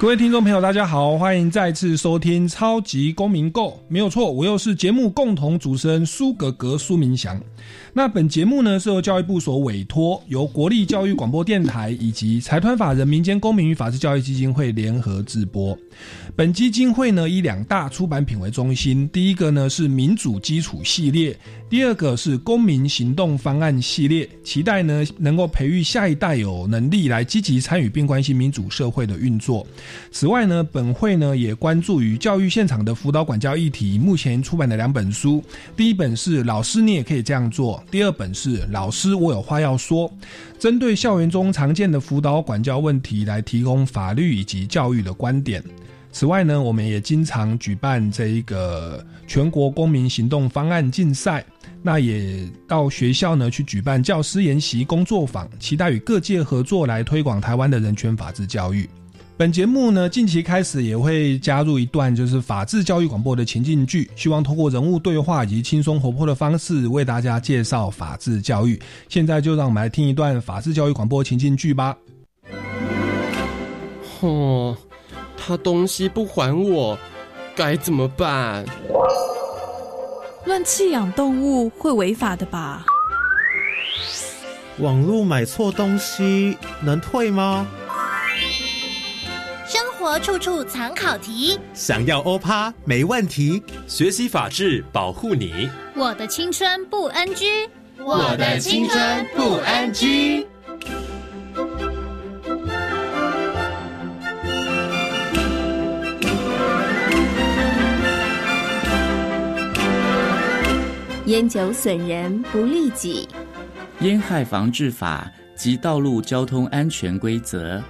各位听众朋友，大家好，欢迎再次收听《超级公民购》，没有错，我又是节目共同主持人苏格格苏明祥。那本节目呢是由教育部所委托，由国立教育广播电台以及财团法人民间公民与法治教育基金会联合制播。本基金会呢以两大出版品为中心，第一个呢是民主基础系列，第二个是公民行动方案系列，期待呢能够培育下一代有能力来积极参与并关心民主社会的运作。此外呢，本会呢也关注于教育现场的辅导管教议题，目前出版的两本书，第一本是《老师你也可以这样做》，第二本是《老师我有话要说》，针对校园中常见的辅导管教问题来提供法律以及教育的观点。此外呢，我们也经常举办这一个全国公民行动方案竞赛，那也到学校呢去举办教师研习工作坊，期待与各界合作来推广台湾的人权法治教育。本节目呢，近期开始也会加入一段就是法治教育广播的情境剧，希望通过人物对话以及轻松活泼的方式为大家介绍法治教育。现在就让我们来听一段法治教育广播情境剧吧。哦。他东西不还我，该怎么办？乱弃养动物会违法的吧？网络买错东西能退吗？处处藏考题，想要欧趴没问题。学习法治，保护你。我的青春不 NG，我的青春不 NG。烟酒损人不利己，烟害防治法及道路交通安全规则。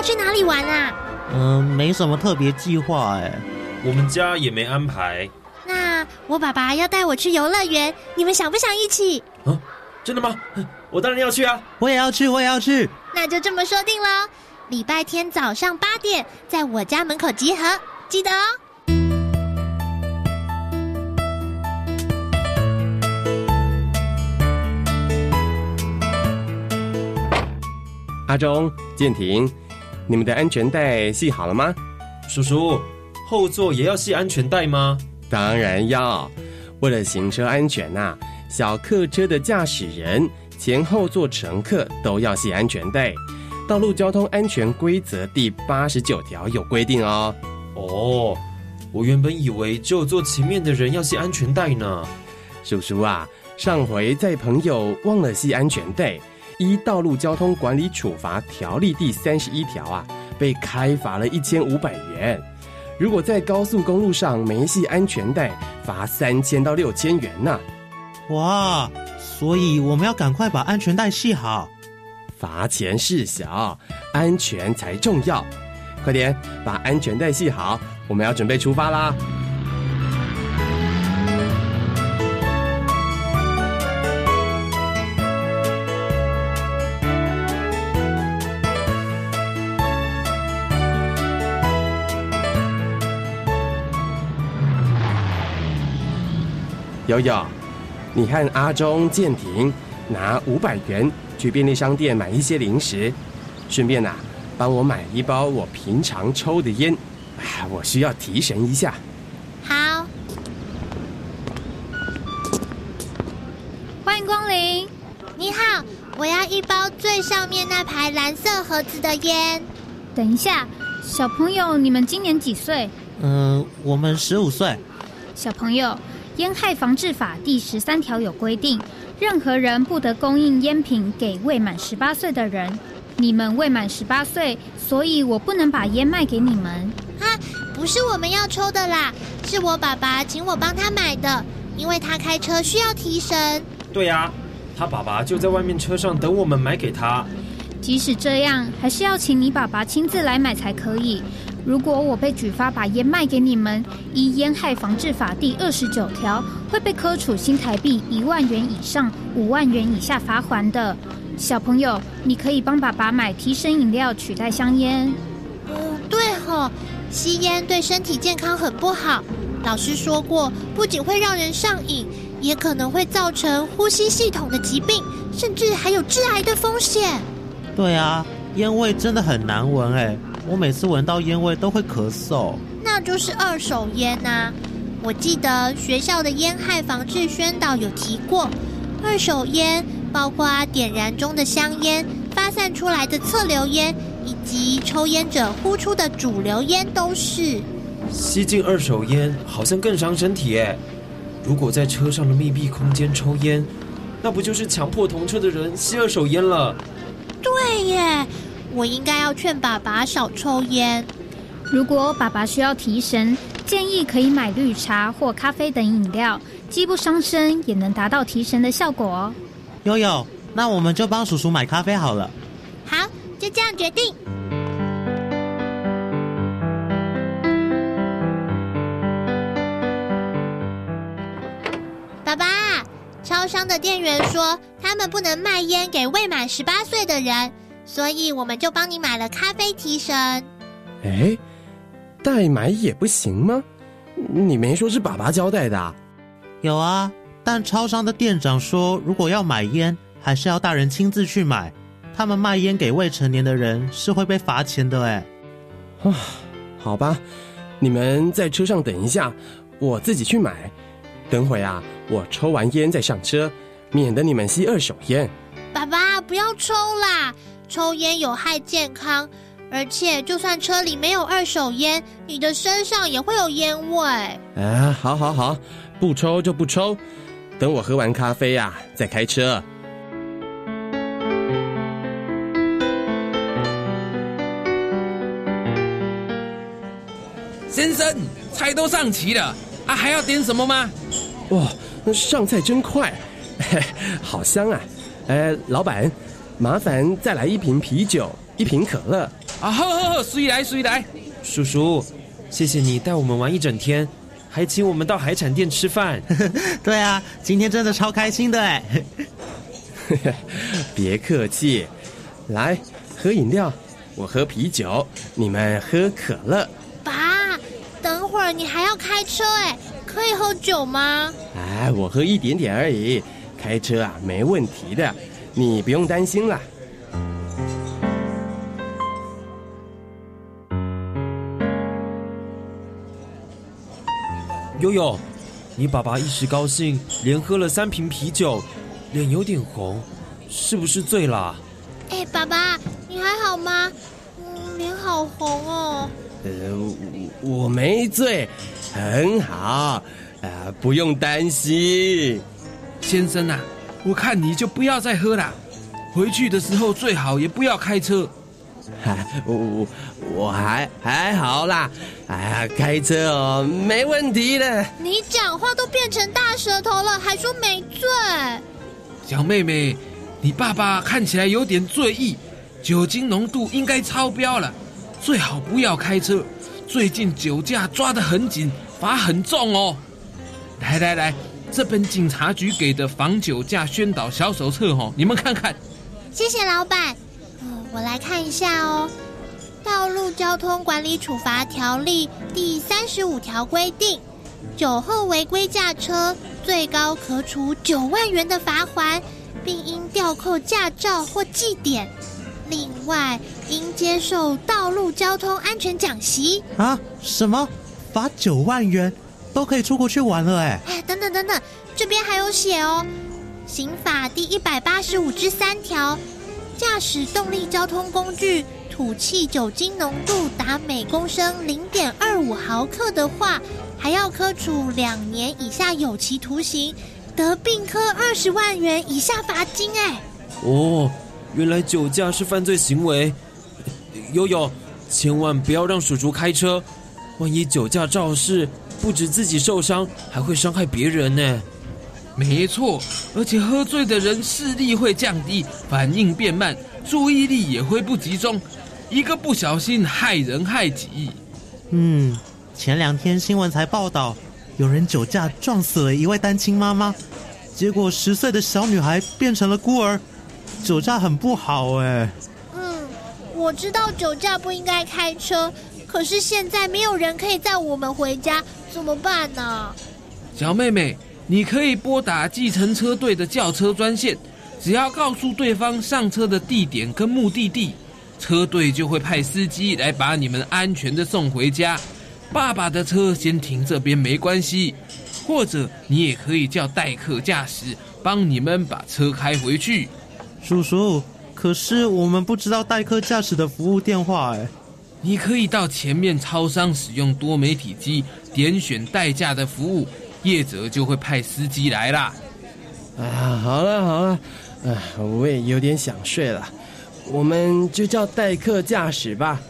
要去哪里玩啊？嗯，没什么特别计划哎，我们家也没安排。那我爸爸要带我去游乐园，你们想不想一起？啊，真的吗？我当然要去啊！我也要去，我也要去。那就这么说定了，礼拜天早上八点在我家门口集合，记得哦。阿忠、建廷。你们的安全带系好了吗？叔叔，后座也要系安全带吗？当然要。为了行车安全呐，小客车的驾驶人、前后座乘客都要系安全带。道路交通安全规则第八十九条有规定哦。哦，我原本以为只有坐前面的人要系安全带呢。叔叔啊，上回在朋友忘了系安全带。依《道路交通管理处罚条例》第三十一条啊，被开罚了一千五百元。如果在高速公路上没系安全带，罚三千到六千元呢。哇！所以我们要赶快把安全带系好。罚钱事小，安全才重要。快点把安全带系好，我们要准备出发啦。悠悠，你和阿忠、建廷拿五百元去便利商店买一些零食，顺便呐帮我买一包我平常抽的烟，啊，我需要提神一下。好，欢迎光临。你好，我要一包最上面那排蓝色盒子的烟。等一下，小朋友，你们今年几岁？嗯，我们十五岁。小朋友。烟害防治法第十三条有规定，任何人不得供应烟品给未满十八岁的人。你们未满十八岁，所以我不能把烟卖给你们。啊，不是我们要抽的啦，是我爸爸请我帮他买的，因为他开车需要提神。对呀，他爸爸就在外面车上等我们买给他。即使这样，还是要请你爸爸亲自来买才可以。如果我被举发把烟卖给你们，依《烟害防治法》第二十九条，会被科处新台币一万元以上五万元以下罚款的。小朋友，你可以帮爸爸买提神饮料取代香烟。嗯，对吼，吸烟对身体健康很不好。老师说过，不仅会让人上瘾，也可能会造成呼吸系统的疾病，甚至还有致癌的风险。对啊，烟味真的很难闻哎，我每次闻到烟味都会咳嗽。那就是二手烟呐。我记得学校的烟害防治宣导有提过，二手烟。包括点燃中的香烟、发散出来的侧流烟，以及抽烟者呼出的主流烟，都是。吸进二手烟好像更伤身体诶。如果在车上的密闭空间抽烟，那不就是强迫同车的人吸二手烟了？对耶，我应该要劝爸爸少抽烟。如果爸爸需要提神，建议可以买绿茶或咖啡等饮料，既不伤身，也能达到提神的效果哦。悠悠，那我们就帮叔叔买咖啡好了。好，就这样决定。爸爸，超商的店员说他们不能卖烟给未满十八岁的人，所以我们就帮你买了咖啡提神。哎，代买也不行吗？你没说是爸爸交代的？有啊。但超商的店长说，如果要买烟，还是要大人亲自去买。他们卖烟给未成年的人是会被罚钱的。哎，啊，好吧，你们在车上等一下，我自己去买。等会啊，我抽完烟再上车，免得你们吸二手烟。爸爸，不要抽啦，抽烟有害健康，而且就算车里没有二手烟，你的身上也会有烟味。啊，好好好，不抽就不抽。等我喝完咖啡呀，再开车。先生，菜都上齐了啊，还要点什么吗？哇，上菜真快，好香啊！哎，老板，麻烦再来一瓶啤酒，一瓶可乐。啊，好好好，随来随来。叔叔，谢谢你带我们玩一整天。还请我们到海产店吃饭，对啊，今天真的超开心的哎！别客气，来喝饮料，我喝啤酒，你们喝可乐。爸，等会儿你还要开车哎，可以喝酒吗？哎，我喝一点点而已，开车啊没问题的，你不用担心了。悠悠，你爸爸一时高兴，连喝了三瓶啤酒，脸有点红，是不是醉了？哎，爸爸，你还好吗？嗯，脸好红哦。呃，我没醉，很好，啊，不用担心。先生啊，我看你就不要再喝了，回去的时候最好也不要开车。嗨，我我我还还好啦，哎呀，开车哦，没问题的。你讲话都变成大舌头了，还说没醉？小妹妹，你爸爸看起来有点醉意，酒精浓度应该超标了，最好不要开车。最近酒驾抓得很紧，罚很重哦。来来来，这本警察局给的防酒驾宣导小手册哦，你们看看。谢谢老板。我来看一下哦，《道路交通管理处罚条例》第三十五条规定，酒后违规驾车，最高可处九万元的罚款，并应吊扣驾照或记点。另外，应接受道路交通安全讲习。啊？什么？罚九万元都可以出国去玩了？哎！哎，等等等等，这边还有写哦，《刑法》第一百八十五之三条。驾驶动力交通工具吐气酒精浓度达每公升零点二五毫克的话，还要科处两年以下有期徒刑得并科二十万元以下罚金哎。哦，原来酒驾是犯罪行为。悠悠，千万不要让叔叔开车，万一酒驾肇事，不止自己受伤，还会伤害别人呢。没错，而且喝醉的人视力会降低，反应变慢，注意力也会不集中，一个不小心害人害己。嗯，前两天新闻才报道，有人酒驾撞死了一位单亲妈妈，结果十岁的小女孩变成了孤儿。酒驾很不好哎。嗯，我知道酒驾不应该开车，可是现在没有人可以载我们回家，怎么办呢？小妹妹，你可以拨打计程车队的轿车专线，只要告诉对方上车的地点跟目的地，车队就会派司机来把你们安全的送回家。爸爸的车先停这边没关系，或者你也可以叫代客驾驶帮你们把车开回去。叔叔，可是我们不知道代客驾驶的服务电话哎。你可以到前面超商使用多媒体机点选代驾的服务，业者就会派司机来啦。啊，好了好了，哎，我也有点想睡了，我们就叫代客驾驶吧。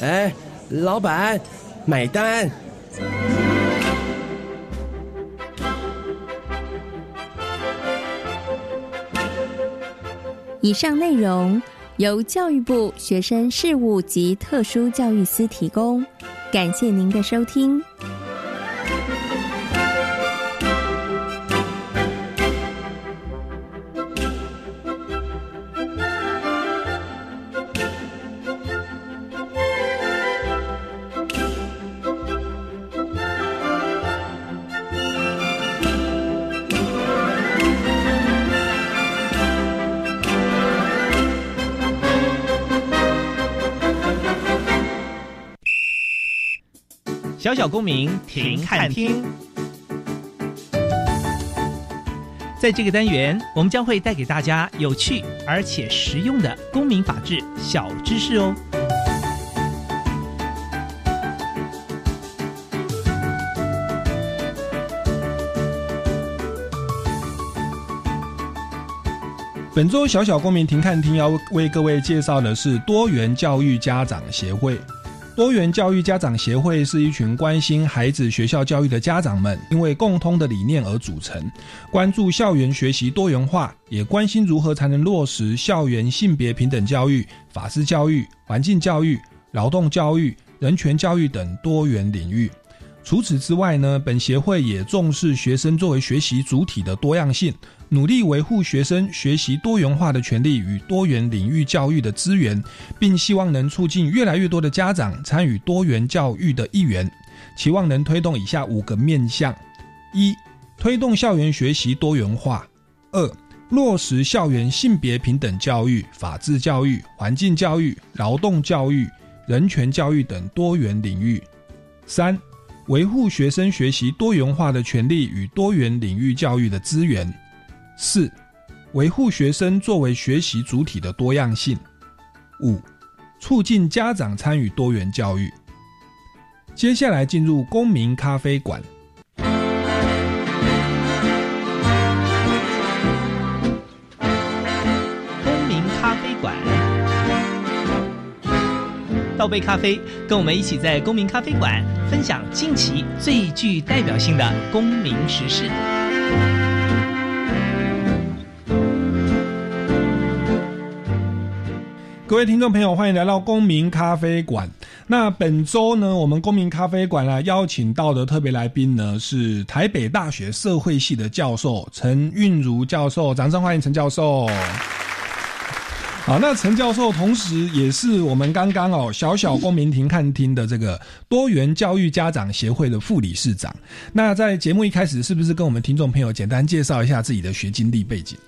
哎，老板，买单。以上内容由教育部学生事务及特殊教育司提供，感谢您的收听。小小公民停看听，在这个单元，我们将会带给大家有趣而且实用的公民法治小知识哦。本周小小公民停看听要为各位介绍的是多元教育家长协会。多元教育家长协会是一群关心孩子学校教育的家长们，因为共通的理念而组成，关注校园学习多元化，也关心如何才能落实校园性别平等教育、法治教育、环境教育、劳动教育、人权教育等多元领域。除此之外呢，本协会也重视学生作为学习主体的多样性，努力维护学生学习多元化的权利与多元领域教育的资源，并希望能促进越来越多的家长参与多元教育的一员，期望能推动以下五个面向：一、推动校园学习多元化；二、落实校园性别平等教育、法治教育、环境教育、劳动教育、人权教育等多元领域；三、维护学生学习多元化的权利与多元领域教育的资源；四、维护学生作为学习主体的多样性；五、促进家长参与多元教育。接下来进入公民咖啡馆。公民咖啡馆，倒杯咖啡，跟我们一起在公民咖啡馆分享近期最具代表性的公民时事。各位听众朋友，欢迎来到公民咖啡馆。那本周呢，我们公民咖啡馆呢邀请到的特别来宾呢是台北大学社会系的教授陈韵如教授，掌声欢迎陈教授。好，那陈教授同时也是我们刚刚哦小小公民庭看厅的这个多元教育家长协会的副理事长。那在节目一开始，是不是跟我们听众朋友简单介绍一下自己的学经历背景？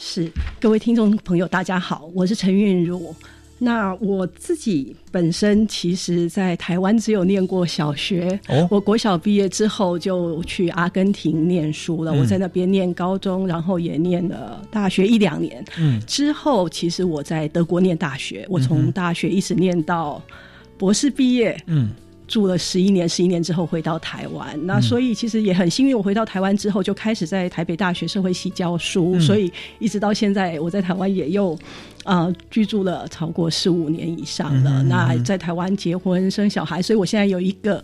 是，各位听众朋友，大家好，我是陈韵如。那我自己本身其实，在台湾只有念过小学。哦，我国小毕业之后就去阿根廷念书了。我在那边念高中，然后也念了大学一两年。嗯，之后其实我在德国念大学，我从大学一直念到博士毕业。嗯，住了十一年，十一年之后回到台湾，那所以其实也很幸运，我回到台湾之后就开始在台北大学社会系教书，所以一直到现在我在台湾也又啊居住了超过十五年以上了。那在台湾结婚生小孩，所以我现在有一个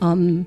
嗯，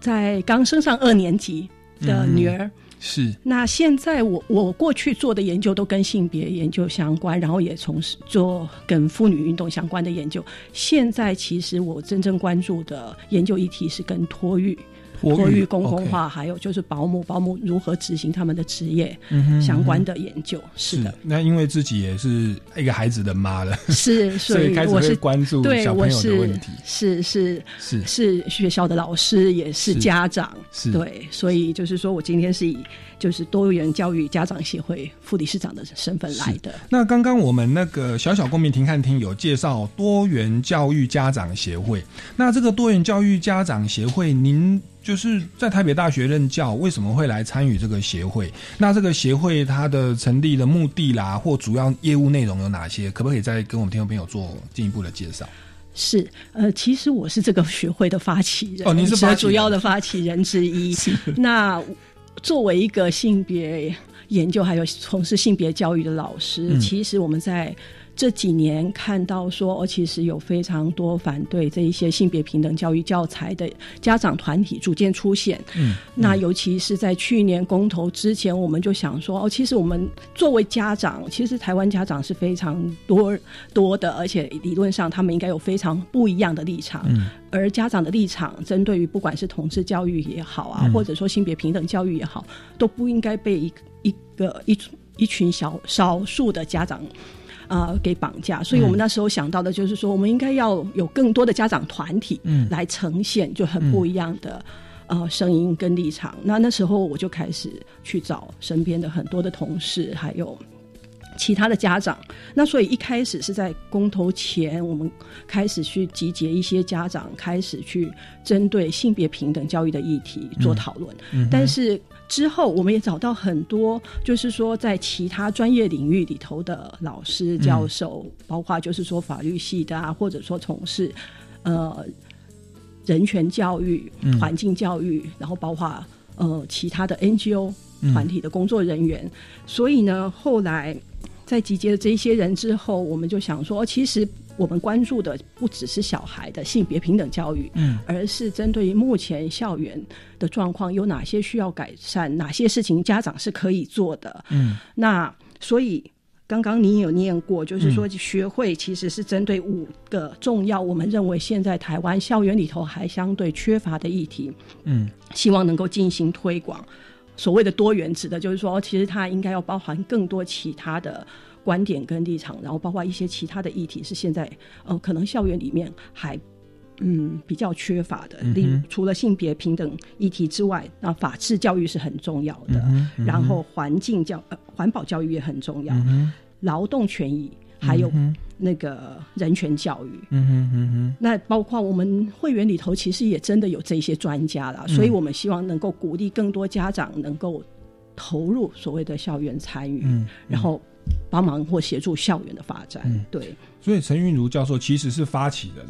在刚升上二年级的女儿。是，那现在我我过去做的研究都跟性别研究相关，然后也从事做跟妇女运动相关的研究。现在其实我真正关注的研究议题是跟托育。托育公共化，还有就是保姆，保姆如何执行他们的职业相关的研究。是的，那因为自己也是一个孩子的妈了，是，所以开始会关注小朋友的问题。是是是是学校的老师，也是家长，是对，所以就是说我今天是以就是多元教育家长协会副理事长的身份来的。那刚刚我们那个小小公民庭看厅有介绍多元教育家长协会，那这个多元教育家长协会，您。就是在台北大学任教，为什么会来参与这个协会？那这个协会它的成立的目的啦，或主要业务内容有哪些？可不可以再跟我们听众朋友做进一步的介绍？是，呃，其实我是这个学会的发起人，哦，您是主要的发起人之一。那作为一个性别研究还有从事性别教育的老师，其实我们在。这几年看到说，哦其实有非常多反对这一些性别平等教育教材的家长团体逐渐出现。嗯，那尤其是在去年公投之前，我们就想说，哦，其实我们作为家长，其实台湾家长是非常多多的，而且理论上他们应该有非常不一样的立场。嗯，而家长的立场，针对于不管是同志教育也好啊，或者说性别平等教育也好，都不应该被一一个一一群小少数的家长。啊，给绑架，所以我们那时候想到的就是说，我们应该要有更多的家长团体来呈现，就很不一样的呃声音跟立场。那那时候我就开始去找身边的很多的同事，还有其他的家长。那所以一开始是在公投前，我们开始去集结一些家长，开始去针对性别平等教育的议题做讨论。但是。之后，我们也找到很多，就是说在其他专业领域里头的老师、教授，包括就是说法律系的啊，或者说从事呃人权教育、环境教育，然后包括呃其他的 NGO 团体的工作人员。所以呢，后来在集结了这些人之后，我们就想说，其实。我们关注的不只是小孩的性别平等教育，嗯，而是针对于目前校园的状况有哪些需要改善，哪些事情家长是可以做的，嗯，那所以刚刚你有念过，就是说学会其实是针对五个重要，我们认为现在台湾校园里头还相对缺乏的议题，嗯，希望能够进行推广。所谓的多元指的就是说，其实它应该要包含更多其他的。观点跟立场，然后包括一些其他的议题，是现在呃可能校园里面还嗯比较缺乏的。例如，除了性别平等议题之外，那法治教育是很重要的。然后环境教呃环保教育也很重要，劳动权益还有那个人权教育。嗯哼嗯哼。那包括我们会员里头，其实也真的有这些专家了，所以我们希望能够鼓励更多家长能够投入所谓的校园参与，然后。帮忙或协助校园的发展，对。所以陈韵如教授其实是发起人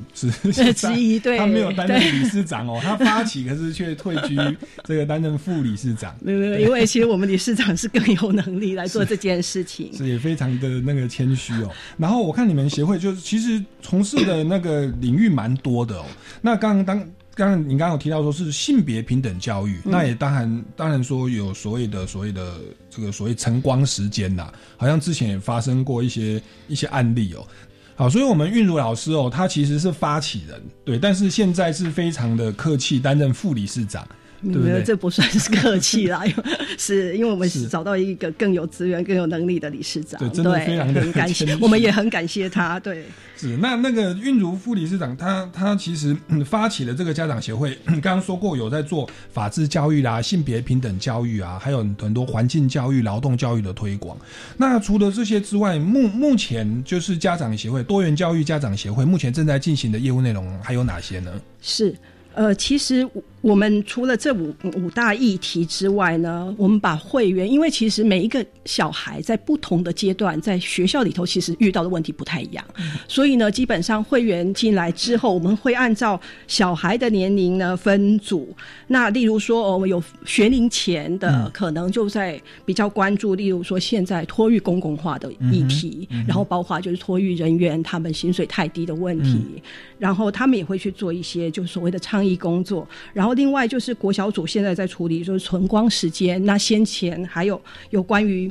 是 之一，对。他没有担任理事长哦，他发起可是却退居 这个担任副理事长。没有没有，因为其实我们理事长是更有能力来做这件事情，是也非常的那个谦虚哦。然后我看你们协会就是其实从事的那个领域蛮多的哦。那刚刚当。刚刚你刚刚有提到说是性别平等教育，那也当然当然说有所谓的所谓的这个所谓晨光时间呐，好像之前也发生过一些一些案例哦。好，所以我们韵如老师哦，他其实是发起人，对，但是现在是非常的客气，担任副理事长。没有，这不算是客气啦，是因为我们是找到一个更有资源、更有能力的理事长，对，真的非常的感谢，我们也很感谢他。对，是那那个韵如副理事长，他他其实发起了这个家长协会，刚刚说过有在做法治教育啦、性别平等教育啊，还有很多环境教育、劳动教育的推广。那除了这些之外，目目前就是家长协会多元教育家长协会目前正在进行的业务内容还有哪些呢？是。呃，其实我们除了这五五大议题之外呢，我们把会员，因为其实每一个小孩在不同的阶段，在学校里头其实遇到的问题不太一样，所以呢，基本上会员进来之后，我们会按照小孩的年龄呢分组。那例如说，我们有学龄前的，可能就在比较关注，例如说现在托育公共化的议题，然后包括就是托育人员他们薪水太低的问题，然后他们也会去做一些就所谓的倡议工作，然后。另外就是国小组现在在处理，就是存光时间。那先前还有有关于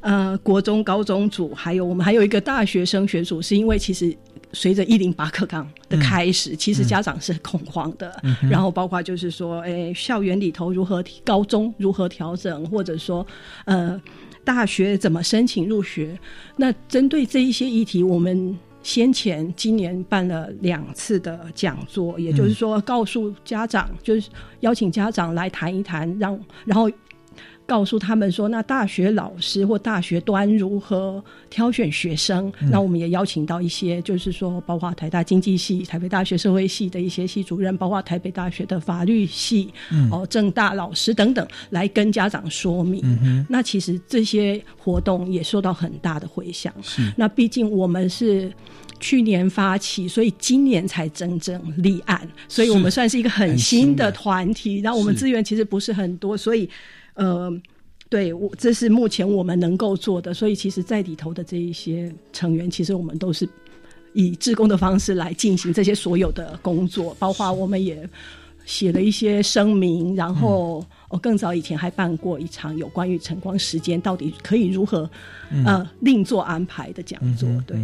呃国中、高中组，还有我们还有一个大学生学组，是因为其实随着一零八课纲的开始，其实家长是恐慌的。然后包括就是说，哎，校园里头如何高中如何调整，或者说呃大学怎么申请入学？那针对这一些议题，我们。先前今年办了两次的讲座，也就是说，告诉家长，就是邀请家长来谈一谈，让然后告诉他们说，那大学老师或大学端如何挑选学生？那我们也邀请到一些，就是说，包括台大经济系、台北大学社会系的一些系主任，包括台北大学的法律系、哦政大老师等等，来跟家长说明。那其实这些活动也受到很大的回响。是，那毕竟我们是。去年发起，所以今年才真正立案，所以我们算是一个很新的团体。然后我们资源其实不是很多，所以呃，对我这是目前我们能够做的。所以其实，在里头的这一些成员，其实我们都是以志工的方式来进行这些所有的工作，包括我们也写了一些声明，然后我更早以前还办过一场有关于晨光时间到底可以如何呃另做安排的讲座，对。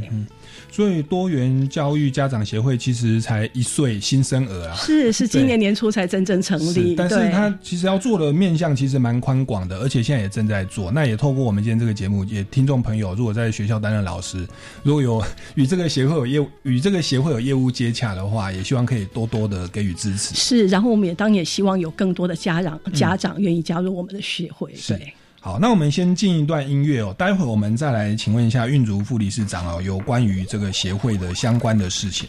所以多元教育家长协会其实才一岁新生儿啊，是是今年年初才真正成立，但是他其实要做的面向其实蛮宽广的，而且现在也正在做。那也透过我们今天这个节目，也听众朋友如果在学校担任老师，如果有与这个协会有业务与这个协会有业务接洽的话，也希望可以多多的给予支持。是，然后我们也当然也希望有更多的家长家长愿意加入我们的协会。对。好，那我们先进一段音乐哦，待会儿我们再来请问一下运竹副理事长哦，有关于这个协会的相关的事情。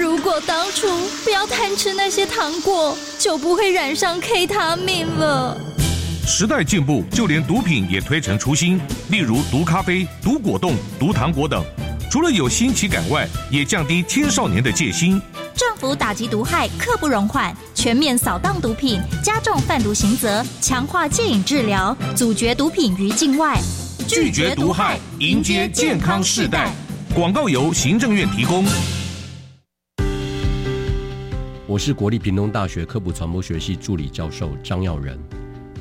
如果当初不要贪吃那些糖果，就不会染上 K 他命了。时代进步，就连毒品也推陈出新，例如毒咖啡、毒果冻、毒糖果等。除了有新奇感外，也降低青少年的戒心。政府打击毒害，刻不容缓，全面扫荡毒品，加重贩毒刑责，强化戒瘾治疗，阻绝毒品于境外，拒绝毒害，迎接健康世代。广告由行政院提供。我是国立屏东大学科普传播学系助理教授张耀仁。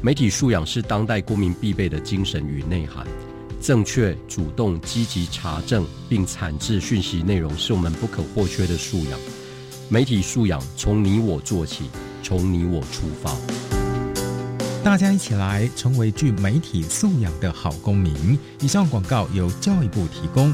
媒体素养是当代公民必备的精神与内涵。正确、主动、积极查证并产制讯息内容，是我们不可或缺的素养。媒体素养从你我做起，从你我出发。大家一起来成为具媒体素养的好公民。以上广告由教育部提供。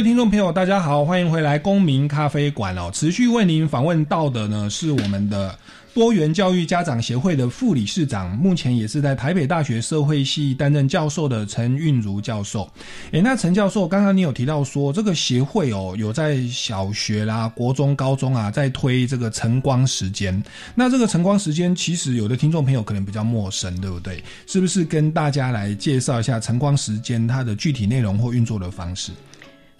位听众朋友，大家好，欢迎回来公民咖啡馆哦。持续为您访问到的呢，是我们的多元教育家长协会的副理事长，目前也是在台北大学社会系担任教授的陈韵如教授。诶，那陈教授，刚刚你有提到说，这个协会哦，有在小学啦、国中、高中啊，在推这个晨光时间。那这个晨光时间，其实有的听众朋友可能比较陌生，对不对？是不是跟大家来介绍一下晨光时间它的具体内容或运作的方式？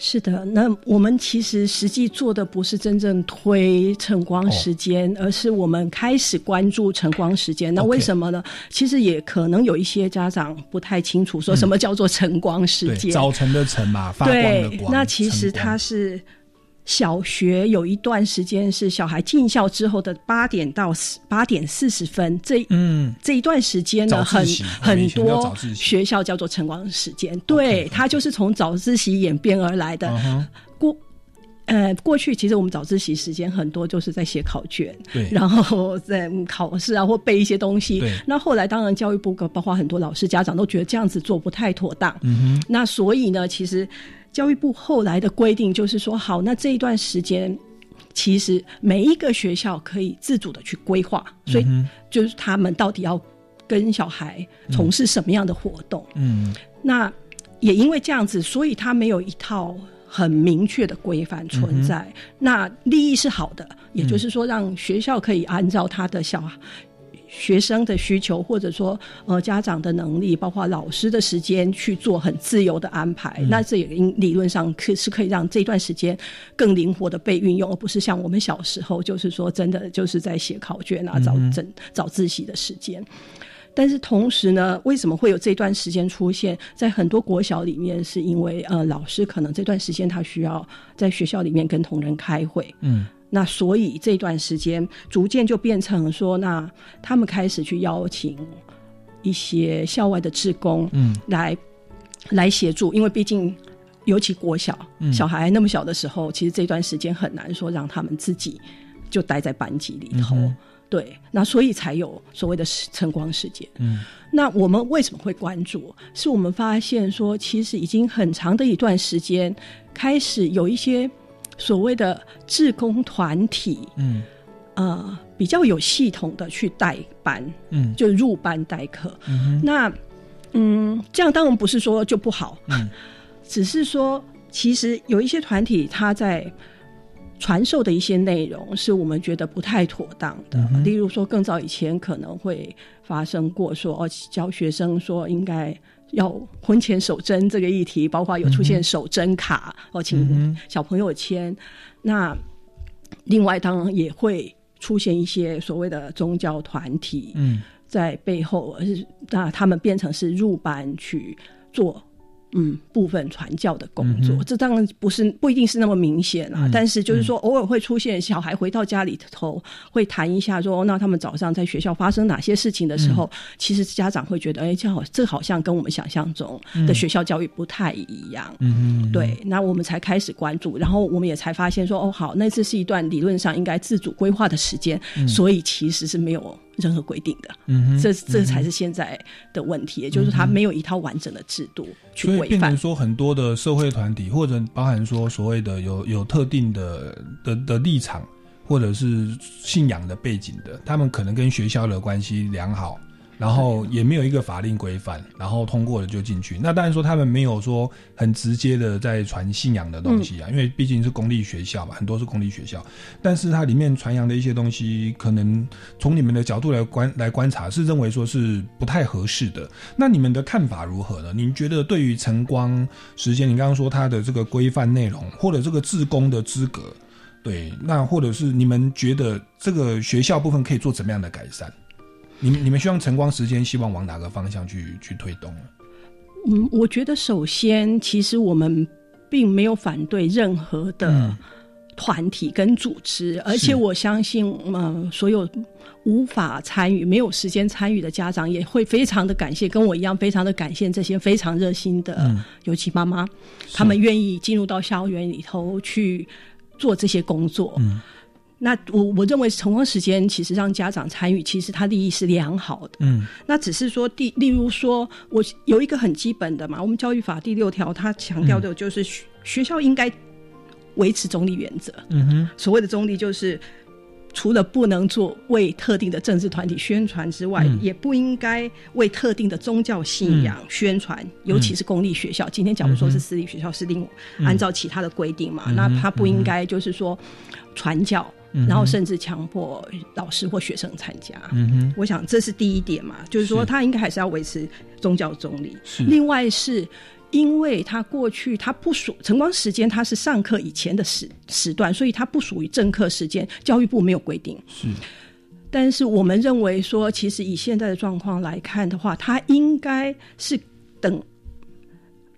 是的，那我们其实实际做的不是真正推晨光时间，而是我们开始关注晨光时间。那为什么呢？其实也可能有一些家长不太清楚，说什么叫做晨光时间？早晨的晨嘛，发光的光。那其实它是。小学有一段时间是小孩进校之后的八点到八点四十分，这嗯。这一段时间呢，很很多学校叫做晨光时间，对，它就是从早自习演变而来的。过呃过去其实我们早自习时间很多就是在写考卷，对，然后在考试啊或背一些东西。那后来当然教育部包括很多老师家长都觉得这样子做不太妥当，嗯哼，那所以呢，其实。教育部后来的规定就是说，好，那这一段时间，其实每一个学校可以自主的去规划，所以就是他们到底要跟小孩从事什么样的活动。嗯，那也因为这样子，所以他没有一套很明确的规范存在。那利益是好的，也就是说，让学校可以按照他的小。学生的需求，或者说呃家长的能力，包括老师的时间去做很自由的安排，那这也理论上可是可以让这段时间更灵活的被运用，而不是像我们小时候就是说真的就是在写考卷啊、早整早自习的时间。但是同时呢，为什么会有这段时间出现在很多国小里面？是因为呃老师可能这段时间他需要在学校里面跟同仁开会，嗯。那所以这段时间逐渐就变成说，那他们开始去邀请一些校外的职工，嗯，来来协助，因为毕竟尤其国小小孩那么小的时候，其实这段时间很难说让他们自己就待在班级里头，对，那所以才有所谓的晨光时间。嗯，那我们为什么会关注？是我们发现说，其实已经很长的一段时间，开始有一些。所谓的志工团体，嗯，呃，比较有系统的去代班，嗯，就入班代课。那，嗯，这样当然不是说就不好，嗯，只是说其实有一些团体他在传授的一些内容是我们觉得不太妥当的，例如说更早以前可能会发生过说哦，教学生说应该要婚前守贞这个议题，包括有出现守贞卡哦，请小朋友签。那另外当然也会出现一些所谓的宗教团体，嗯，在背后是那他们变成是入班去做。嗯，部分传教的工作，这当然不是不一定是那么明显啊。但是就是说，偶尔会出现小孩回到家里头，会谈一下说，那他们早上在学校发生哪些事情的时候，其实家长会觉得，哎，这好，这好像跟我们想象中的学校教育不太一样。嗯对，那我们才开始关注，然后我们也才发现说，哦，好，那这是一段理论上应该自主规划的时间，所以其实是没有。任何规定的，嗯，这这才是现在的问题，也就是他没有一套完整的制度去规范。所以变成说，很多的社会团体或者包含说所谓的有有特定的的的立场或者是信仰的背景的，他们可能跟学校的关系良好。然后也没有一个法令规范，然后通过了就进去。那当然说他们没有说很直接的在传信仰的东西啊，因为毕竟是公立学校嘛，很多是公立学校。但是它里面传扬的一些东西，可能从你们的角度来观来观察，是认为说是不太合适的。那你们的看法如何呢？您觉得对于晨光时间，你刚刚说它的这个规范内容，或者这个自工的资格，对，那或者是你们觉得这个学校部分可以做怎么样的改善？你们你们希望晨光时间希望往哪个方向去去推动呢？嗯，我觉得首先，其实我们并没有反对任何的团体跟组织，而且我相信，嗯，所有无法参与、没有时间参与的家长也会非常的感谢，跟我一样非常的感谢这些非常热心的，尤其妈妈，他们愿意进入到校园里头去做这些工作。嗯。那我我认为晨光时间其实让家长参与，其实他利益是良好的。嗯，那只是说，第例如说，我有一个很基本的嘛，我们教育法第六条，它强调的就是学学校应该维持中立原则。嗯哼，所谓的中立就是除了不能做为特定的政治团体宣传之外，也不应该为特定的宗教信仰宣传，尤其是公立学校。今天假如说是私立学校，是另按照其他的规定嘛，那他不应该就是说传教。然后甚至强迫老师或学生参加，嗯哼，我想这是第一点嘛，就是说他应该还是要维持宗教中立。是，另外是因为他过去他不属晨光时间，他是上课以前的时时段，所以他不属于正课时间，教育部没有规定。是，但是我们认为说，其实以现在的状况来看的话，他应该是等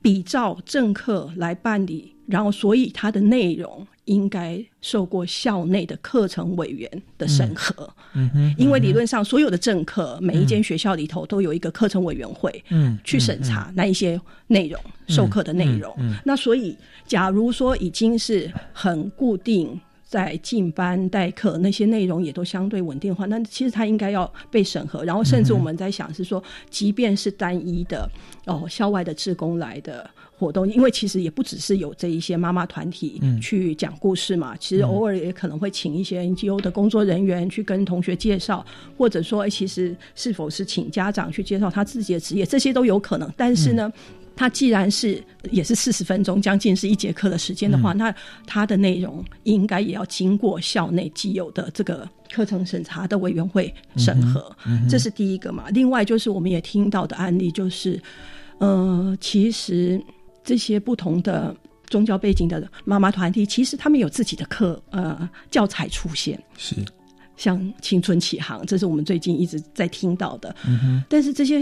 比照正课来办理，然后所以它的内容。应该受过校内的课程委员的审核，嗯嗯，因为理论上所有的政课，每一间学校里头都有一个课程委员会，嗯，去审查那一些内容，授课的内容。那所以，假如说已经是很固定。在进班代课那些内容也都相对稳定的话，那其实它应该要被审核。然后甚至我们在想是说，即便是单一的哦校外的职工来的活动，因为其实也不只是有这一些妈妈团体去讲故事嘛，其实偶尔也可能会请一些 NGO 的工作人员去跟同学介绍，或者说其实是否是请家长去介绍他自己的职业，这些都有可能。但是呢。他既然是也是四十分钟，将近是一节课的时间的话，那他的内容应该也要经过校内既有的这个课程审查的委员会审核，这是第一个嘛。另外就是我们也听到的案例，就是呃，其实这些不同的宗教背景的妈妈团体，其实他们有自己的课呃教材出现，是。像青春启航，这是我们最近一直在听到的。嗯，但是这些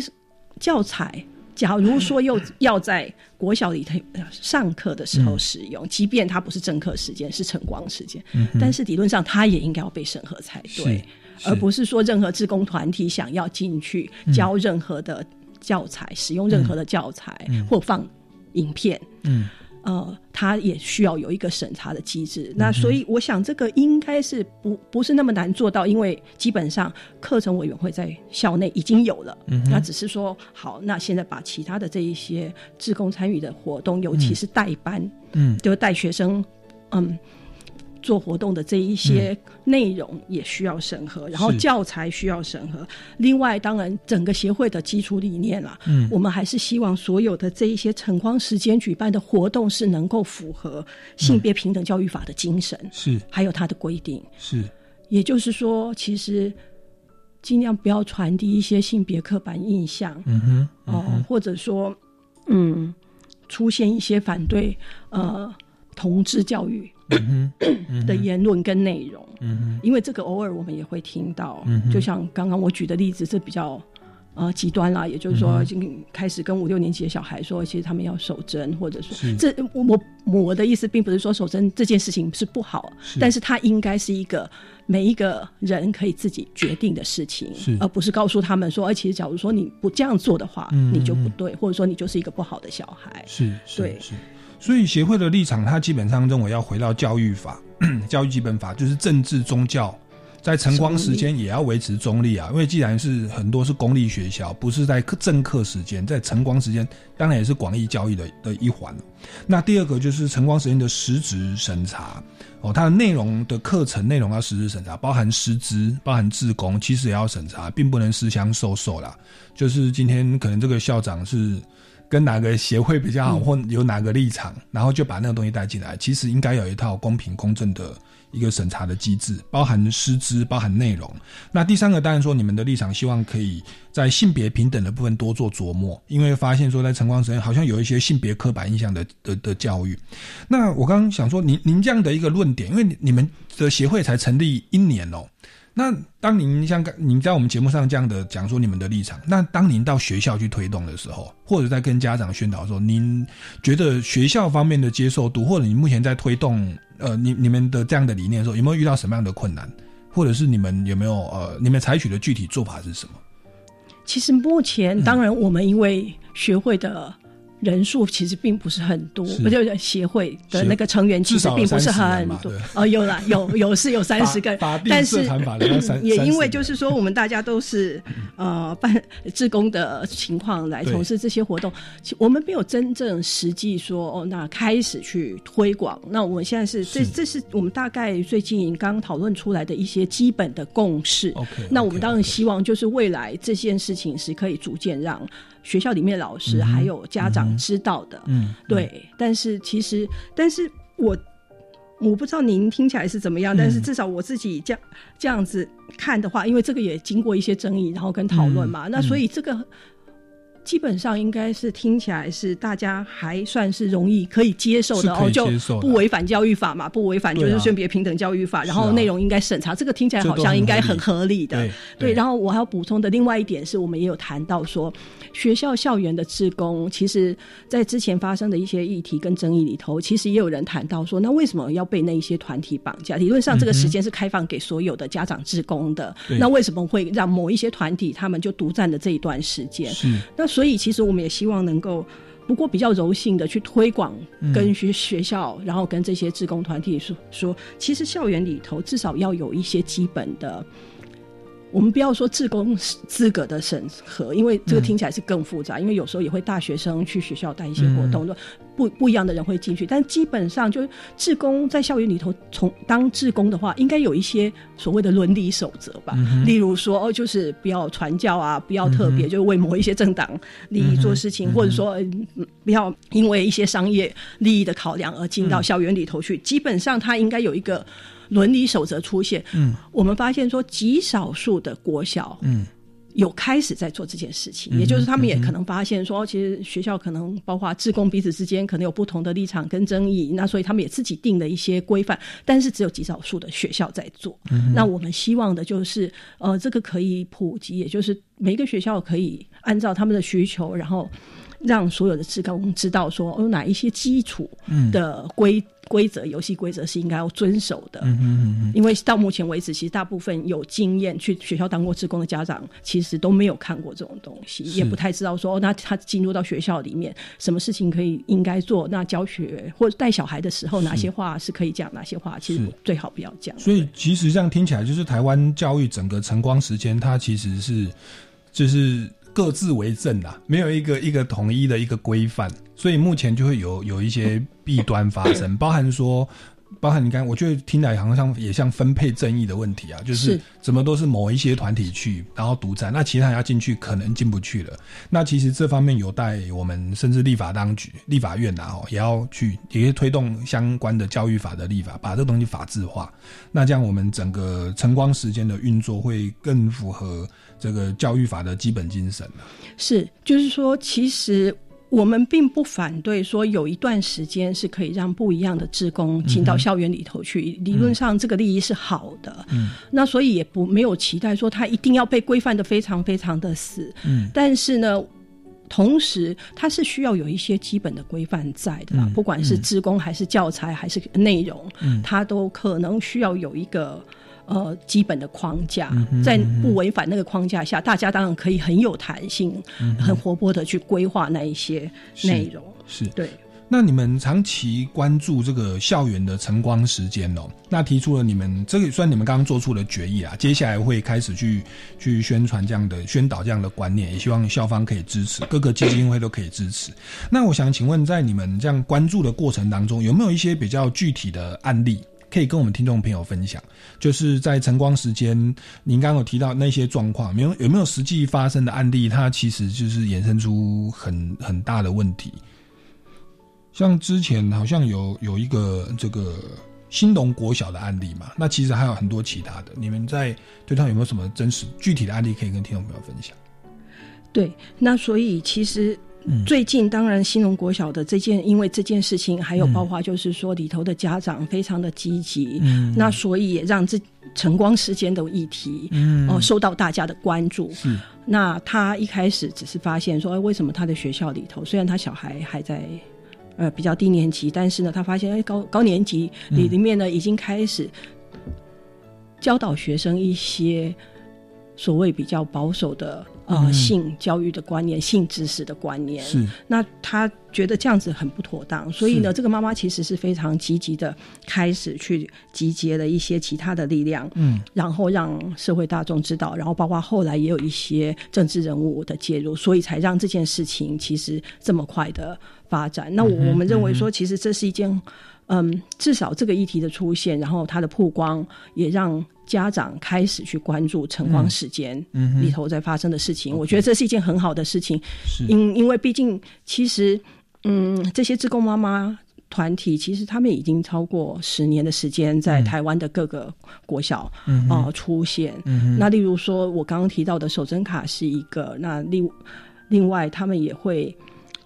教材。假如说又要在国小里头上课的时候使用，即便它不是正课时间，是晨光时间，但是理论上它也应该要被审核才对，而不是说任何志工团体想要进去教任何的教材，使用任何的教材或放影片。嗯。呃，他也需要有一个审查的机制。那所以，我想这个应该是不不是那么难做到，因为基本上课程委员会在校内已经有了。嗯，那只是说好，那现在把其他的这一些自工参与的活动，尤其是代班，嗯，就带学生，嗯，做活动的这一些内容也需要审核，然后教材需要审核。另外，当然整个协会的基础理念啦，嗯，我们还是希望所有的这一些晨光时间举办的活动是能够符合性别平等教育法的精神，是。还有它的规定，是。也就是说，其实尽量不要传递一些性别刻板印象，嗯哼，哦，或者说，嗯，出现一些反对呃同志教育的言论跟内容，因为这个偶尔我们也会听到，嗯就像刚刚我举的例子，是比较。呃，极端啦，也就是说，已经开始跟五六年级的小孩说，其实他们要守贞，或者说，这我我的意思并不是说守贞这件事情是不好，但是它应该是一个每一个人可以自己决定的事情，而不是告诉他们说，哎，其实假如说你不这样做的话，你就不对，或者说你就是一个不好的小孩。是，对，是。所以协会的立场，他基本上认为要回到教育法、教育基本法，就是政治宗教。在晨光时间也要维持中立啊，因为既然是很多是公立学校，不是在正课时间，在晨光时间当然也是广义教育的的一环。那第二个就是晨光时间的实质审查哦，它的内容的课程内容要实质审查，包含师资、包含自工，其实也要审查，并不能私相授受啦。就是今天可能这个校长是跟哪个协会比较好，或有哪个立场，然后就把那个东西带进来，其实应该有一套公平公正的。一个审查的机制，包含师资，包含内容。那第三个当然说，你们的立场希望可以在性别平等的部分多做琢磨，因为发现说在晨光实验好像有一些性别刻板印象的的的教育。那我刚刚想说，您您这样的一个论点，因为你们的协会才成立一年哦。那当您像您在我们节目上这样的讲说你们的立场，那当您到学校去推动的时候，或者在跟家长宣导的时候，您觉得学校方面的接受度，或者你目前在推动呃你你们的这样的理念的时候，有没有遇到什么样的困难，或者是你们有没有呃你们采取的具体做法是什么？其实目前当然我们因为学会的。人数其实并不是很多，不就协会的那个成员其实并不是很多。哦，有了，有有是有三十个，但是也因为就是说我们大家都是呃办志工的情况来从事这些活动，我们没有真正实际说哦，那开始去推广。那我们现在是这这是我们大概最近刚讨论出来的一些基本的共识。那我们当然希望就是未来这件事情是可以逐渐让。学校里面老师还有家长知道的，嗯，对。但是其实，但是我我不知道您听起来是怎么样，但是至少我自己这样这样子看的话，因为这个也经过一些争议，然后跟讨论嘛，那所以这个。基本上应该是听起来是大家还算是容易可以接受的哦，就不违反教育法嘛，不违反就是性别平等教育法，然后内容应该审查，这个听起来好像应该很合理的。对，然后我还要补充的另外一点是我们也有谈到说，学校校园的职工，其实在之前发生的一些议题跟争议里头，其实也有人谈到说，那为什么要被那一些团体绑架？理论上这个时间是开放给所有的家长职工的，那为什么会让某一些团体他们就独占了这一段时间？那。所以，其实我们也希望能够，不过比较柔性的去推广，跟学学校，然后跟这些职工团体说说，其实校园里头至少要有一些基本的。我们不要说自工资格的审核，因为这个听起来是更复杂。因为有时候也会大学生去学校带一些活动，不不一样的人会进去。但基本上，就志工在校园里头从当志工的话，应该有一些所谓的伦理守则吧。例如说，哦，就是不要传教啊，不要特别就是为某一些政党利益做事情，或者说不要因为一些商业利益的考量而进到校园里头去。基本上，他应该有一个。伦理守则出现，嗯，我们发现说极少数的国小，嗯，有开始在做这件事情，也就是他们也可能发现说，其实学校可能包括职工彼此之间可能有不同的立场跟争议，那所以他们也自己定了一些规范，但是只有极少数的学校在做。嗯那我们希望的就是，呃，这个可以普及，也就是每一个学校可以按照他们的需求，然后让所有的职工知道说有哪一些基础的规。规则游戏规则是应该要遵守的，嗯嗯嗯因为到目前为止，其实大部分有经验去学校当过职工的家长，其实都没有看过这种东西，也不太知道说，哦那他进入到学校里面，什么事情可以应该做？那教学或者带小孩的时候，哪些话是可以讲，哪些话其实最好不要讲。所以其实这样听起来，就是台湾教育整个晨光时间，它其实是就是。各自为政啦，没有一个一个统一的一个规范，所以目前就会有有一些弊端发生，包含说，包含你刚，我觉得听来好像也像分配正义的问题啊，就是怎么都是某一些团体去，然后独占，那其他人要进去可能进不去了。那其实这方面有待我们甚至立法当局、立法院呐，哦，也要去，也会推动相关的教育法的立法，把这东西法制化。那这样我们整个晨光时间的运作会更符合这个教育法的基本精神是，就是说，其实。我们并不反对说有一段时间是可以让不一样的职工进到校园里头去，理论上这个利益是好的。嗯，那所以也不没有期待说他一定要被规范的非常非常的死。嗯，但是呢，同时它是需要有一些基本的规范在的，不管是职工还是教材还是内容，嗯它都可能需要有一个。呃，基本的框架，在不违反那个框架下，大家当然可以很有弹性、很活泼的去规划那一些内容。是对。那你们长期关注这个校园的晨光时间哦，那提出了你们这个也算你们刚刚做出的决议啊，接下来会开始去去宣传这样的宣导这样的观念，也希望校方可以支持，各个基金会都可以支持。那我想请问，在你们这样关注的过程当中，有没有一些比较具体的案例？可以跟我们听众朋友分享，就是在晨光时间，您刚刚有提到那些状况，没有有没有实际发生的案例？它其实就是衍生出很很大的问题。像之前好像有有一个这个新农国小的案例嘛，那其实还有很多其他的。你们在对他有没有什么真实具体的案例可以跟听众朋友分享？对，那所以其实。最近当然新农国小的这件，因为这件事情，还有包括就是说里头的家长非常的积极，那所以也让这晨光时间的议题哦受到大家的关注。那他一开始只是发现说，哎，为什么他的学校里头，虽然他小孩还在呃比较低年级，但是呢，他发现哎高高年级里里面呢已经开始教导学生一些所谓比较保守的。呃，性教育的观念、性知识的观念，是。那他觉得这样子很不妥当，所以呢，这个妈妈其实是非常积极的，开始去集结了一些其他的力量，嗯，然后让社会大众知道，然后包括后来也有一些政治人物的介入，所以才让这件事情其实这么快的发展。那我们认为说，其实这是一件，嗯，至少这个议题的出现，然后它的曝光，也让。家长开始去关注晨光时间里头在发生的事情，我觉得这是一件很好的事情。因因为毕竟，其实，嗯，这些志工妈妈团体，其实他们已经超过十年的时间在台湾的各个国小啊出现。那例如说，我刚刚提到的守贞卡是一个，那另另外他们也会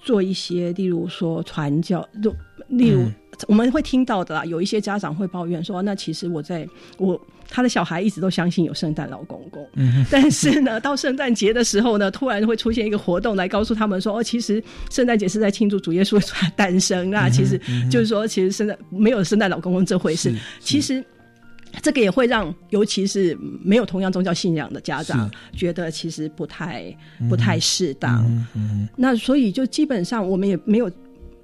做一些，例如说传教，就例如我们会听到的啦，有一些家长会抱怨说，那其实我在我。他的小孩一直都相信有圣诞老公公，但是呢，到圣诞节的时候呢，突然会出现一个活动来告诉他们说：“哦，其实圣诞节是在庆祝主耶稣诞生啊！”其实就是说，其实圣诞没有圣诞老公公这回事。其实这个也会让，尤其是没有同样宗教信仰的家长觉得其实不太不太适当。那所以就基本上我们也没有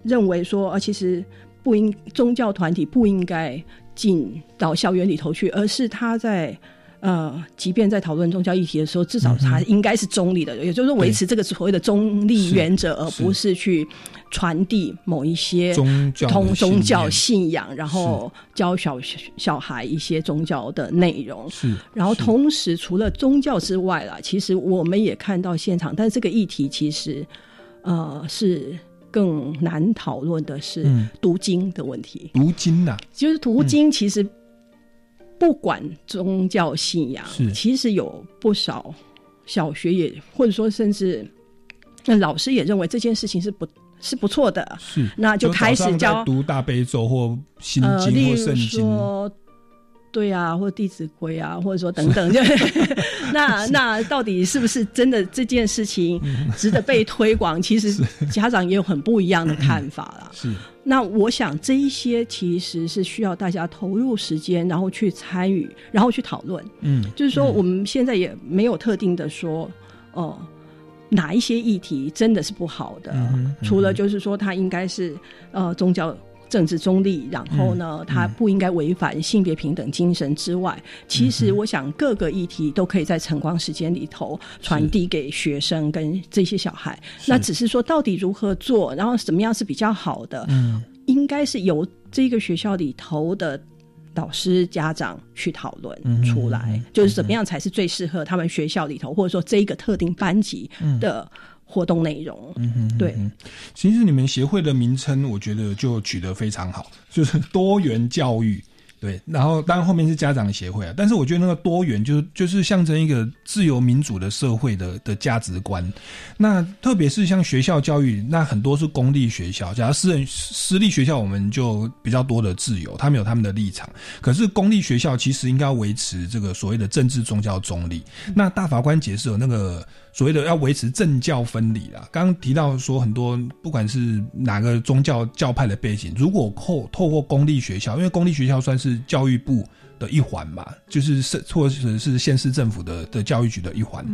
认为说，呃，其实不应宗教团体不应该。进到校园里头去，而是他在呃，即便在讨论宗教议题的时候，至少他应该是中立的，也就是维持这个所谓的中立原则，而不是去传递某一些宗教宗教信仰，然后教小小孩一些宗教的内容。是，然后同时除了宗教之外啦，其实我们也看到现场，但是这个议题其实呃是。更难讨论的是读经的问题。读经呐，就是读经，其实不管宗教信仰，其实有不少小学也，或者说甚至那老师也认为这件事情是不是不错的。是，那就开始教读大悲咒或心经或圣经。对啊，或《弟子规》啊，或者说等等，就那那到底是不是真的这件事情值得被推广？其实家长也有很不一样的看法啦。是，那我想这一些其实是需要大家投入时间，然后去参与，然后去讨论。嗯，就是说我们现在也没有特定的说，哦，哪一些议题真的是不好的，除了就是说它应该是呃宗教。政治中立，然后呢，它不应该违反性别平等精神之外，其实我想各个议题都可以在晨光时间里头传递给学生跟这些小孩。那只是说到底如何做，然后怎么样是比较好的？嗯，应该是由这个学校里头的老师、家长去讨论嗯出来，就是怎么样才是最适合他们学校里头，或者说这一个特定班级的活动内容。嗯哼，对嗯哼其实你们协会的名称，我觉得就取得非常好，就是 多元教育。对，然后当然后面是家长协会啊，但是我觉得那个多元就是就是象征一个自由民主的社会的的价值观。那特别是像学校教育，那很多是公立学校，假如私人私立学校，我们就比较多的自由，他们有他们的立场。可是公立学校其实应该要维持这个所谓的政治宗教中立。那大法官解释有那个所谓的要维持政教分离啦。刚刚提到说很多不管是哪个宗教教派的背景，如果透透过公立学校，因为公立学校算是教育部的一环嘛，就是是或者是县市政府的的教育局的一环。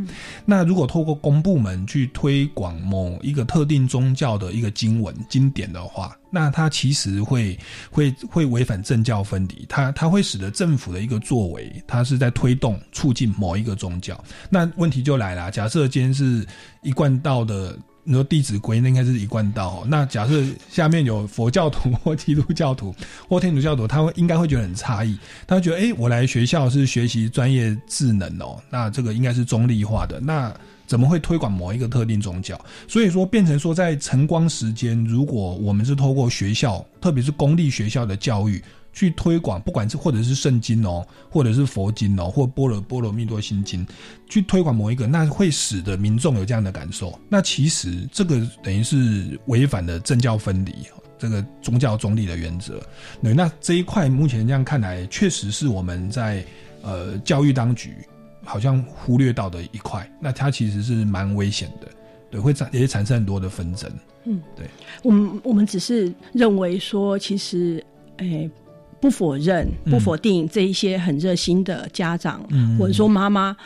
那如果透过公部门去推广某一个特定宗教的一个经文经典的话，那它其实会会会违反政教分离，它它会使得政府的一个作为，它是在推动促进某一个宗教。那问题就来了，假设今天是一贯道的。你说《弟子规》那应该是一贯道、那假设下面有佛教徒 或基督教徒或天主教徒，他会应该会觉得很诧异，他会觉得，诶，我来学校是学习专业智能哦，那这个应该是中立化的，那怎么会推广某一个特定宗教？所以说，变成说在晨光时间，如果我们是透过学校，特别是公立学校的教育。去推广，不管是或者是圣经哦，或者是佛经哦，或波罗波罗蜜多心经，去推广某一个，那会使得民众有这样的感受。那其实这个等于是违反了政教分离这个宗教中立的原则。对，那这一块目前这样看来，确实是我们在呃教育当局好像忽略到的一块。那它其实是蛮危险的，对，会产也产生很多的纷争。嗯，对，我们我们只是认为说，其实，诶、不否认、嗯。不否定这一些很热心的家长，嗯。或者说妈妈，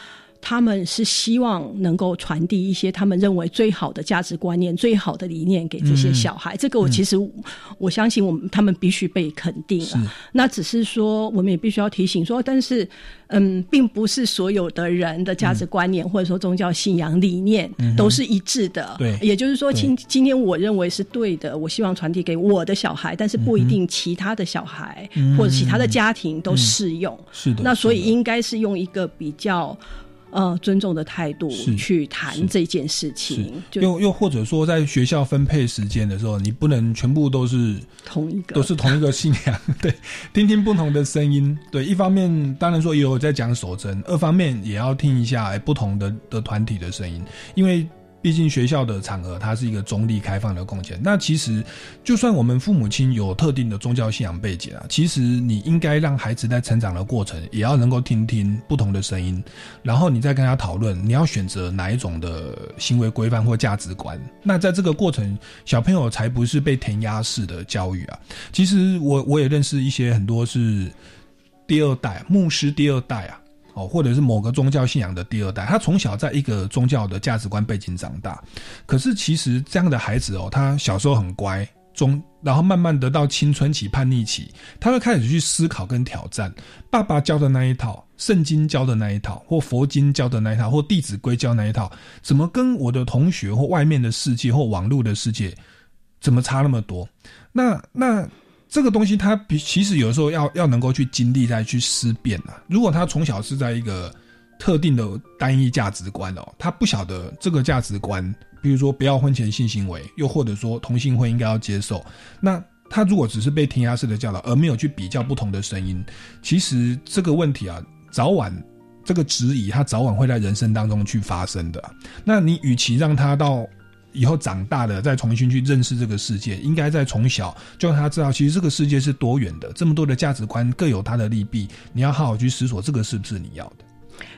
他们是希望能够传递一些他们认为最好的价值观念、最好的理念给这些小孩。这个我其实、我相信，我们他们必须被肯定啊。那只是说，我们也必须要提醒说，但是，嗯，并不是所有的人的价值观念、或者说宗教信仰理念嗯都是一致的。对。也就是说，今今天我认为是对的，我希望传递给我的小孩，但是不一定其他的小孩、嗯。或者其他的家庭都适用。是的那所以应该是用一个比较呃尊重的态度去谈这件事情。又又或者说，在学校分配时间的时候，你不能全部都是同一个都是同一个信仰，对，听听不同的声音，对，一方面当然说也有在讲守贞，二方面也要听一下哎不同的的团体的声音，因为。毕竟学校的场合，它是一个中立开放的空间。那其实，就算我们父母亲有特定的宗教信仰背景啊，其实你应该让孩子在成长的过程，也要能够听听不同的声音，然后你再跟他讨论，你要选择哪一种的行为规范或价值观。那在这个过程，小朋友才不是被填鸭式的教育啊。其实我我也认识一些很多是第二代牧师第二代啊，哦，或者是某个宗教信仰的第二代，他从小在一个宗教的价值观背景长大，可是其实这样的孩子哦，他小时候很乖，中然后慢慢得到青春期叛逆期，他会开始去思考跟挑战爸爸教的那一套，圣经教的那一套，或佛经教的那一套，或弟子规教那一套，怎么跟我的同学或外面的世界或网络的世界怎么差那么多？那那。这个东西，他比其实有时候要要能够去经历再去思辨啊。如果他从小是在一个特定的单一价值观哦，他不晓得这个价值观，比如说不要婚前性行为，又或者说同性婚应该要接受，那他如果只是被填鸭式的教导，而没有去比较不同的声音，其实这个问题啊，早晚这个质疑，他早晚会在人生当中去发生的。那你与其让他到以后长大了再重新去认识这个世界，应该在从小就让他知道，其实这个世界是多元的，这么多的价值观各有它的利弊，你要好好去思索这个是不是你要的。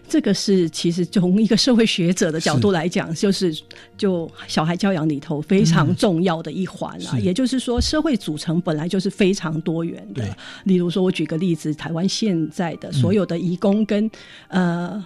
这个是其实从一个社会学者的角度来讲，就是就小孩教养里头非常重要的一环啊。是也就是说，社会组成本来就是非常多元的。例如说，我举个例子，台湾现在的所有的移工跟、呃。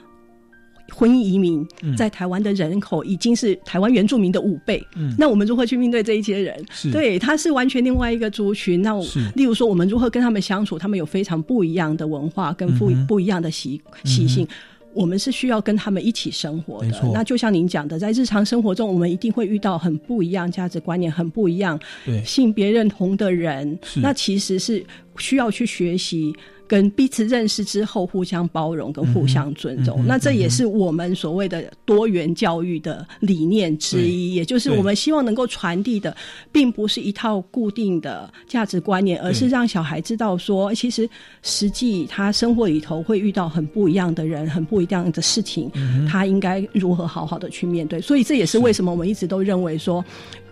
婚姻移民嗯在台湾的人口已经是台湾原住民的五倍，嗯那我们如何去面对这一些人？对，他是完全另外一个族群。那例如说，我们如何跟他们相处？他们有非常不一样的文化跟不、嗯不一样的习习性。我们是需要跟他们一起生活的。那就像您讲的，在日常生活中，我们一定会遇到很不一样价值观念、很不一样对性别认同的人。那其实是需要去学习。跟彼此认识之后，互相包容跟互相尊重，那这也是我们所谓的多元教育的理念之一，也就是我们希望能够传递的，并不是一套固定的价值观念，而是让小孩知道说，其实实际他生活里头会遇到很不一样的人，很不一样的事情，嗯他应该如何好好的去面对。所以这也是为什么我们一直都认为说，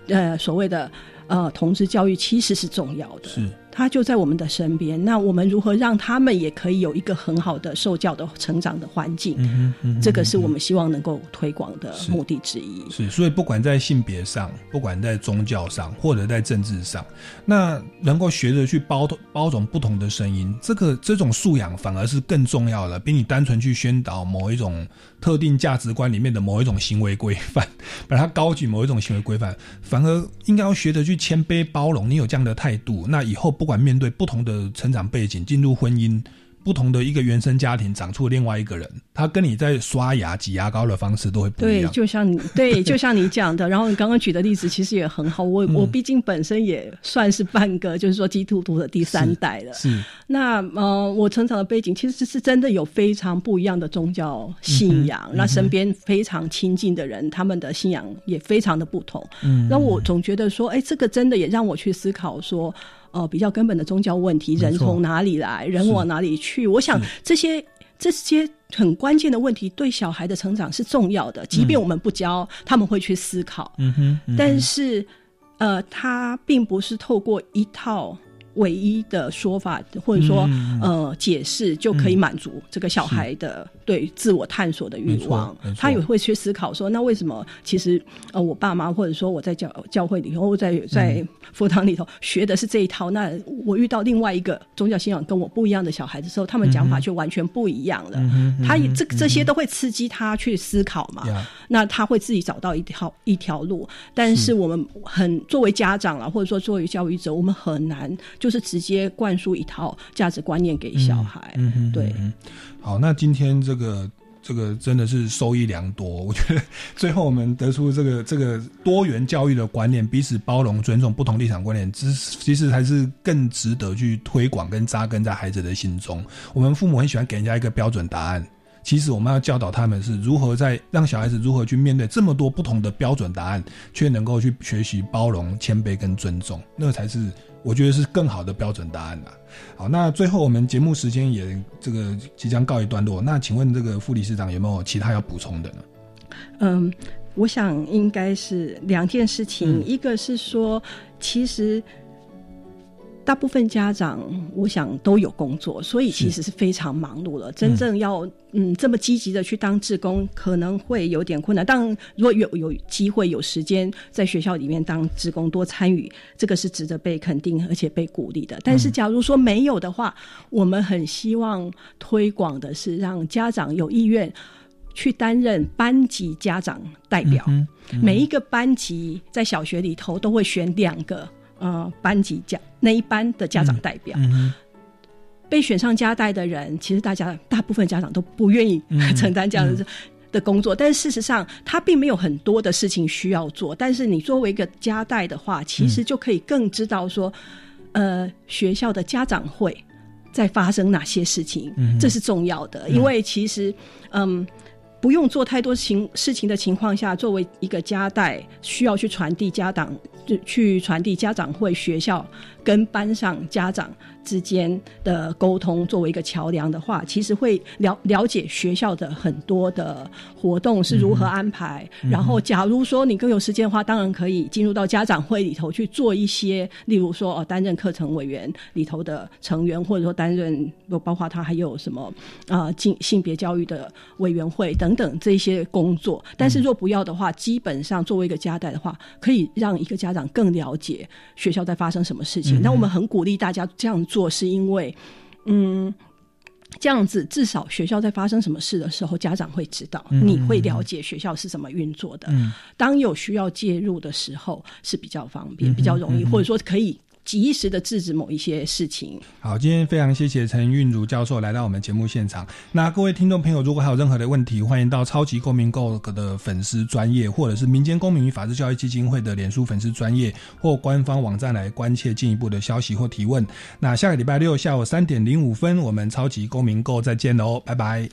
呃，所谓的呃同志教育其实是重要的。是。他就在我们的身边，那我们如何让他们也可以有一个很好的受教的成长的环境？嗯嗯这个是我们希望能够推广的目的之一。是，所以不管在性别上，不管在宗教上，或者在政治上，那能够学着去包包容不同的声音，这个这种素养反而是更重要的，比你单纯去宣导某一种特定价值观里面的某一种行为规范，把它高举某一种行为规范，反而应该要学着去谦卑包容。你有这样的态度，那以后不管面对不同的成长背景，进入婚姻。不同的一个原生家庭长出另外一个人，他跟你在刷牙、挤牙膏的方式都会不一样对，就像你 对，就像你讲的，然后你刚刚举的例子其实也很好。我、嗯我毕竟本身也算是半个，就是说基督徒的第三代了。是。那呃，我成长的背景其实是真的有非常不一样的宗教信仰，那身边非常亲近的人，他们的信仰也非常的不同。嗯那我总觉得说，哎，这个真的也让我去思考说。呃，比较根本的宗教问题，人从哪里来，人往哪里去？我想这些这些很关键的问题，对小孩的成长是重要的。即便我们不教，他们会去思考。嗯哼，嗯哼但是，呃，他并不是透过一套唯一的说法，或者说、嗯呃解释，就可以满足这个小孩的对自我探索的欲望。他也会去思考说，那为什么其实呃，我爸妈或者说我在教教会里头，在在嗯佛堂里头学的是这一套，那我遇到另外一个宗教信仰跟我不一样的小孩的时候，他们讲法就完全不一样了。他这这些都会刺激他去思考嘛。呀那他会自己找到一条一条路，但是我们很作为家长了，或者说作为教育者，我们很难就是直接灌输一套价值观念给小孩。嗯哼，对嗯好，那今天这个这个真的是收益良多。我觉得最后我们得出这个这个多元教育的观念，彼此包容、尊重不同立场观念，其实其实才是更值得去推广跟扎根在孩子的心中。我们父母很喜欢给人家一个标准答案。其实我们要教导他们是如何在让小孩子如何去面对这么多不同的标准答案，却能够去学习包容、谦卑跟尊重，那才是我觉得是更好的标准答案啦。好，那最后我们节目时间也这个即将告一段落，那请问这个副理事长有没有其他要补充的呢？嗯，我想应该是两件事情，嗯一个是说，其实大部分家长，我想都有工作，所以其实是非常忙碌了。真正要嗯这么积极的去当志工，可能会有点困难。当然，如果有有机会有时间在学校里面当志工，多参与，这个是值得被肯定而且被鼓励的。但是，假如说没有的话，我们很希望推广的是让家长有意愿。去担任班级家长代表，嗯每一个班级在小学里头都会选两个呃班级家那一班的家长代表。被选上家代的人，其实大家大部分家长都不愿意嗯 承担这样的。的工作，但是事实上，他并没有很多的事情需要做。但是你作为一个家代的话，其实就可以更知道说，呃，学校的家长会在发生哪些事情，嗯这是重要的。嗯因为其实，嗯。不用做太多情事情的情况下，作为一个家代，需要去传递家长，就去传递家长会、学校跟班上家长之间的沟通，作为一个桥梁的话，其实会了了解学校的很多的活动是如何安排。嗯然后，假如说你更有时间的话，当然可以进入到家长会里头去做一些，例如说哦，担任课程委员里头的成员，或者说担任包括他还有什么啊性性别教育的委员会等等这些工作。但是若不要的话，基本上作为一个家代的话，可以让一个家长更了解学校在发生什么事情。嗯那我们很鼓励大家这样做，是因为，嗯。这样子，至少学校在发生什么事的时候，家长会知道，嗯你会了解学校是怎么运作的。嗯当有需要介入的时候，是比较方便、嗯比较容易，嗯或者说可以及时的制止某一些事情。好，今天非常谢谢陈韵如教授来到我们节目现场。那各位听众朋友，如果还有任何的问题，欢迎到超级公民购的粉丝专业，或者是民间公民与法治教育基金会的脸书粉丝专业或官方网站来关切进一步的消息或提问。那下个礼拜六下午三点零五分，我们超级公民购再见喽，拜拜。